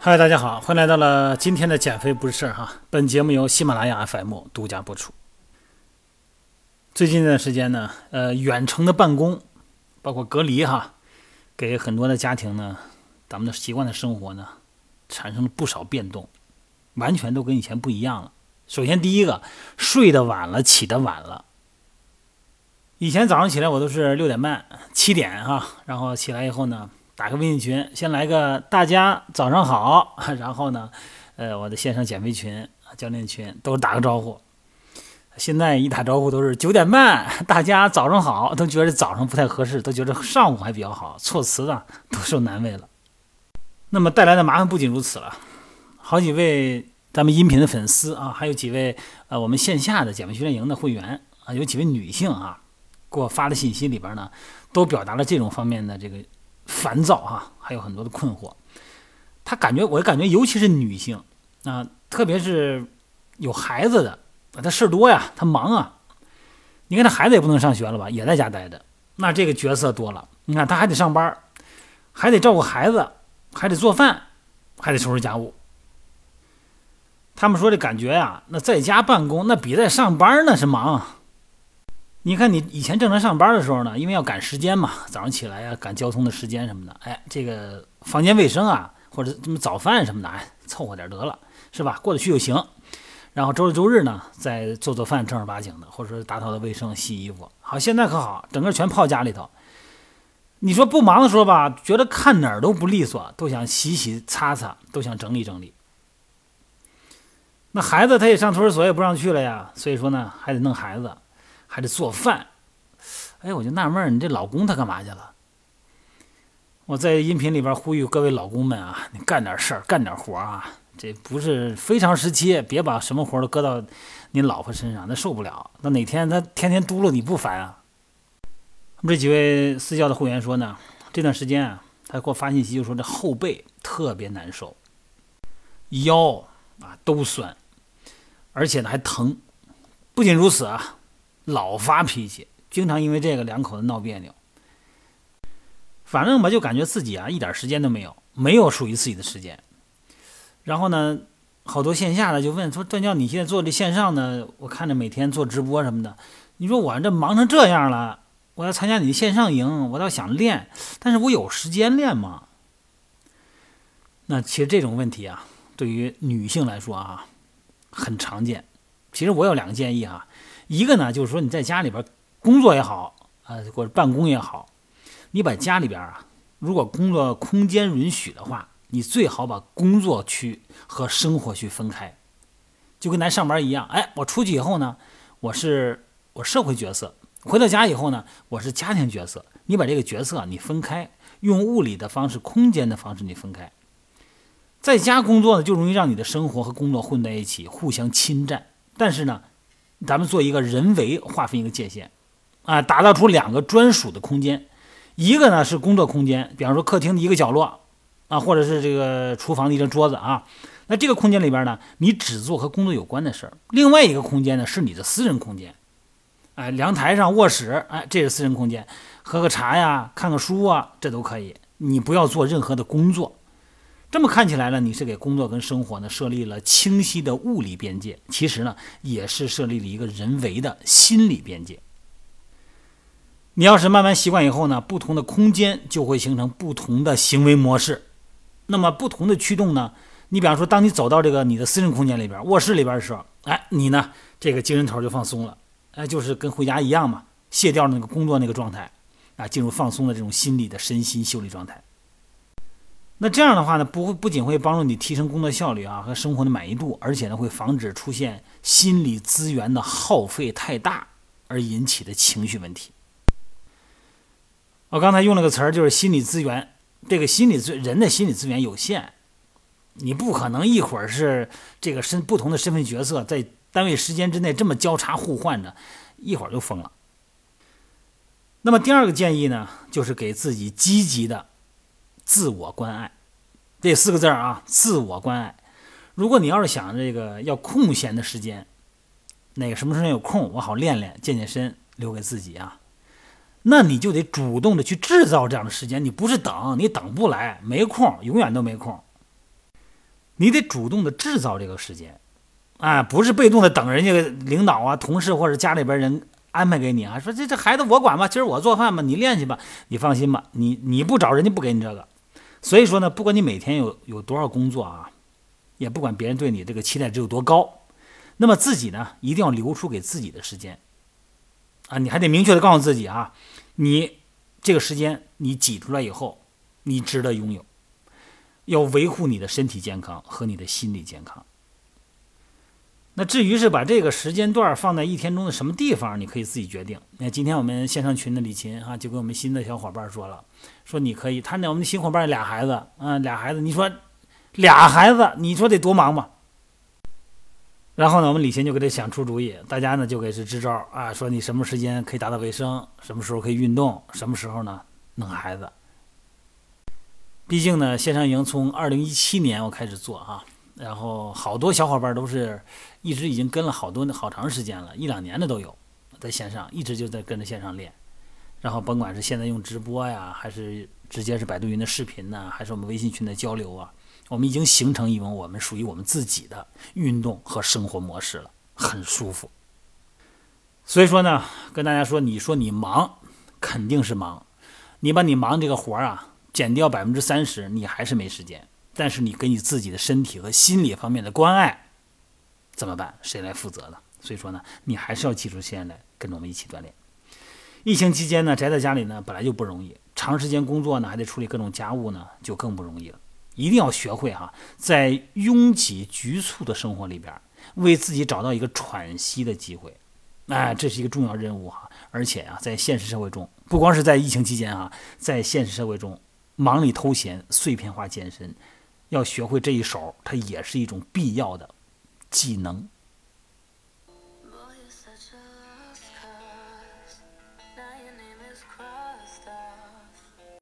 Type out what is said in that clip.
嗨，大家好，欢迎来到了今天的减肥不是事儿哈。本节目由喜马拉雅 FM 独家播出。最近这段时间呢，呃，远程的办公，包括隔离哈，给很多的家庭呢，咱们的习惯的生活呢，产生了不少变动，完全都跟以前不一样了。首先第一个，睡得晚了，起得晚了。以前早上起来我都是六点半、七点哈，然后起来以后呢。打个微信群，先来个大家早上好，然后呢，呃，我的线上减肥群、教练群都打个招呼。现在一打招呼都是九点半，大家早上好，都觉得早上不太合适，都觉得上午还比较好，措辞呢都受难为了。那么带来的麻烦不仅如此了，好几位咱们音频的粉丝啊，还有几位呃我们线下的减肥训练营的会员啊，有几位女性啊，给我发的信息里边呢，都表达了这种方面的这个。烦躁哈，还有很多的困惑。他感觉，我感觉，尤其是女性啊，特别是有孩子的，他事儿多呀，他忙啊。你看，他孩子也不能上学了吧，也在家待着。那这个角色多了，你看他还得上班，还得照顾孩子，还得做饭，还得收拾家务。他们说这感觉呀，那在家办公，那比在上班那是忙。你看，你以前正常上班的时候呢，因为要赶时间嘛，早上起来呀，赶交通的时间什么的，哎，这个房间卫生啊，或者什么早饭什么的，哎，凑合点得了，是吧？过得去就行。然后周六周日呢，再做做饭，正儿八经的，或者说打扫的卫生、洗衣服。好，现在可好，整个全泡家里头。你说不忙的时候吧，觉得看哪儿都不利索，都想洗洗擦擦，都想整理整理。那孩子他也上托儿所，也不让去了呀，所以说呢，还得弄孩子。还得做饭，哎，我就纳闷儿，你这老公他干嘛去了？我在音频里边呼吁各位老公们啊，你干点事儿，干点活啊！这不是非常时期，别把什么活都搁到你老婆身上，那受不了。那哪天他天天嘟噜你不烦啊？这几位私教的会员说呢，这段时间啊，他给我发信息就说这后背特别难受，腰啊都酸，而且呢还疼。不仅如此啊。老发脾气，经常因为这个两口子闹别扭。反正吧，就感觉自己啊一点时间都没有，没有属于自己的时间。然后呢，好多线下的就问说：“段教，你现在做这线上呢，我看着每天做直播什么的，你说我这忙成这样了，我要参加你的线上营，我倒想练，但是我有时间练吗？”那其实这种问题啊，对于女性来说啊，很常见。其实我有两个建议啊。一个呢，就是说你在家里边工作也好，啊，或者办公也好，你把家里边啊，如果工作空间允许的话，你最好把工作区和生活区分开，就跟咱上班一样。哎，我出去以后呢，我是我社会角色；回到家以后呢，我是家庭角色。你把这个角色你分开，用物理的方式、空间的方式你分开。在家工作呢，就容易让你的生活和工作混在一起，互相侵占。但是呢，咱们做一个人为划分一个界限，啊，打造出两个专属的空间，一个呢是工作空间，比方说客厅的一个角落，啊，或者是这个厨房的一张桌子啊，那这个空间里边呢，你只做和工作有关的事儿。另外一个空间呢是你的私人空间，哎，阳台上、卧室，哎，这是私人空间，喝个茶呀、看个书啊，这都可以。你不要做任何的工作。这么看起来呢，你是给工作跟生活呢设立了清晰的物理边界，其实呢也是设立了一个人为的心理边界。你要是慢慢习惯以后呢，不同的空间就会形成不同的行为模式。那么不同的驱动呢，你比方说，当你走到这个你的私人空间里边、卧室里边的时候，哎，你呢这个精神头就放松了，哎，就是跟回家一样嘛，卸掉那个工作那个状态，啊，进入放松的这种心理的身心修理状态。那这样的话呢，不会不仅会帮助你提升工作效率啊和生活的满意度，而且呢会防止出现心理资源的耗费太大而引起的情绪问题。我刚才用了个词儿，就是心理资源。这个心理资人的心理资源有限，你不可能一会儿是这个身不同的身份角色在单位时间之内这么交叉互换着，一会儿就疯了。那么第二个建议呢，就是给自己积极的。自我关爱，这四个字啊，自我关爱。如果你要是想这个要空闲的时间，哪个什么时间有空，我好练练、健健身，留给自己啊，那你就得主动的去制造这样的时间。你不是等，你等不来，没空，永远都没空。你得主动的制造这个时间，啊，不是被动的等人家领导啊、同事或者家里边人安排给你啊，说这这孩子我管吧，今儿我做饭吧，你练去吧，你放心吧，你你不找人家不给你这个。所以说呢，不管你每天有有多少工作啊，也不管别人对你这个期待值有多高，那么自己呢，一定要留出给自己的时间，啊，你还得明确的告诉自己啊，你这个时间你挤出来以后，你值得拥有，要维护你的身体健康和你的心理健康。那至于是把这个时间段放在一天中的什么地方，你可以自己决定。那今天我们线上群的李琴啊就跟我们新的小伙伴说了，说你可以，他那我们的新伙伴俩孩子嗯，俩孩子，你说俩孩子，你说得多忙吧？然后呢，我们李琴就给他想出主意，大家呢就给是支招啊，说你什么时间可以打扫卫生，什么时候可以运动，什么时候呢弄孩子。毕竟呢，线上营从二零一七年我开始做啊。然后好多小伙伴都是一直已经跟了好多好长时间了，一两年的都有，在线上一直就在跟着线上练。然后甭管是现在用直播呀，还是直接是百度云的视频呢，还是我们微信群的交流啊，我们已经形成一种我们属于我们自己的运动和生活模式了，很舒服。所以说呢，跟大家说，你说你忙，肯定是忙，你把你忙这个活儿啊减掉百分之三十，你还是没时间。但是你给你自己的身体和心理方面的关爱怎么办？谁来负责呢？所以说呢，你还是要记住现在来跟着我们一起锻炼。疫情期间呢，宅在家里呢本来就不容易，长时间工作呢还得处理各种家务呢，就更不容易了。一定要学会哈，在拥挤局促的生活里边，为自己找到一个喘息的机会。哎，这是一个重要任务哈。而且啊，在现实社会中，不光是在疫情期间啊，在现实社会中，忙里偷闲，碎片化健身。要学会这一手，它也是一种必要的技能。